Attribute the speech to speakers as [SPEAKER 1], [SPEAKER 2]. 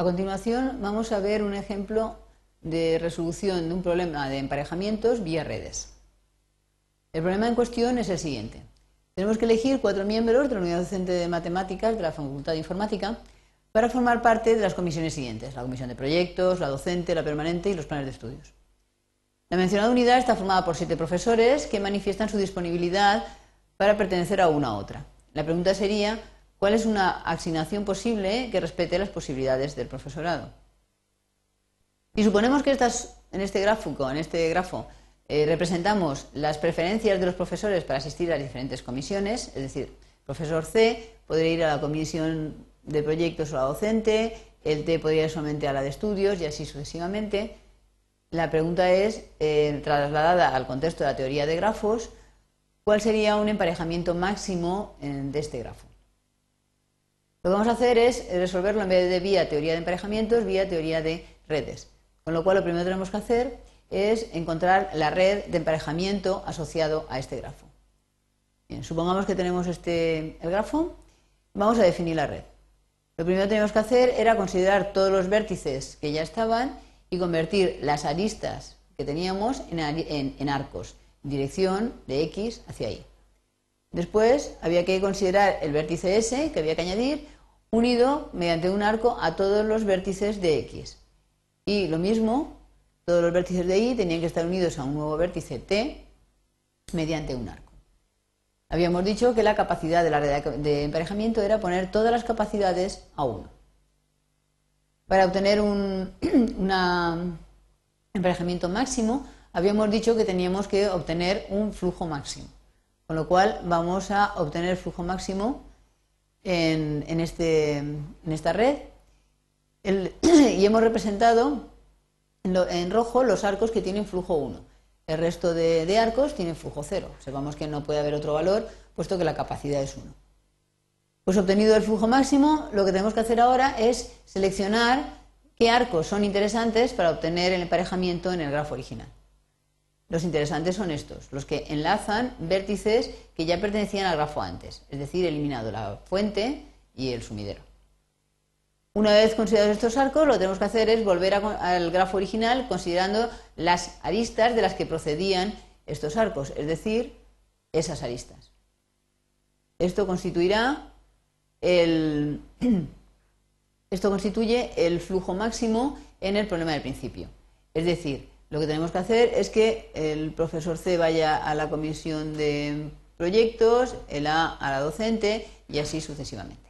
[SPEAKER 1] A continuación vamos a ver un ejemplo de resolución de un problema de emparejamientos vía redes. El problema en cuestión es el siguiente. Tenemos que elegir cuatro miembros de la unidad docente de matemáticas de la Facultad de Informática para formar parte de las comisiones siguientes, la comisión de proyectos, la docente, la permanente y los planes de estudios. La mencionada unidad está formada por siete profesores que manifiestan su disponibilidad para pertenecer a una u otra. La pregunta sería, ¿cuál es una asignación posible que respete las posibilidades del profesorado? Si suponemos que en este gráfico, este grafo, eh, representamos las preferencias de los profesores para asistir a las diferentes comisiones, es decir, profesor C podría ir a la comisión de proyectos o a la docente, el T podría ir solamente a la de estudios y así sucesivamente. La pregunta es, eh, trasladada al contexto de la teoría de grafos, ¿cuál sería un emparejamiento máximo de este grafo? Lo que vamos a hacer es resolverlo en vez de vía teoría de emparejamientos, vía teoría de redes. Con lo cual, lo primero que tenemos que hacer es encontrar la red de emparejamiento asociado a este grafo. Bien, supongamos que tenemos este, el grafo, vamos a definir la red. Lo primero que tenemos que hacer era considerar todos los vértices que ya estaban y convertir las aristas que teníamos en, arcos, en dirección de X hacia Y. Después había que considerar el vértice S que había que añadir unido mediante un arco a todos los vértices de X. Y lo mismo, todos los vértices de Y tenían que estar unidos a un nuevo vértice T mediante un arco. Habíamos dicho que la capacidad de la red de emparejamiento era poner todas las capacidades a uno. Para obtener un emparejamiento máximo, habíamos dicho que teníamos que obtener un flujo máximo. Con lo cual vamos a obtener flujo máximo en, este, en esta red y hemos representado en, rojo los arcos que tienen flujo 1. El resto de, de, arcos tienen flujo 0. Sepamos que no puede haber otro valor puesto que la capacidad es 1. Pues obtenido el flujo máximo, lo que tenemos que hacer ahora es seleccionar qué arcos son interesantes para obtener el emparejamiento en el grafo original. Los interesantes son estos, los que enlazan vértices que ya pertenecían al grafo antes, es decir, eliminado la fuente y el sumidero. Una vez considerados estos arcos, lo que tenemos que hacer es volver al grafo original considerando las aristas de las que procedían estos arcos, es decir, esas aristas. Esto constituirá el, esto constituye el flujo máximo en el problema del principio. Es decir, lo que tenemos que hacer es que el profesor C vaya a la comisión de proyectos, el A a la docente y así sucesivamente.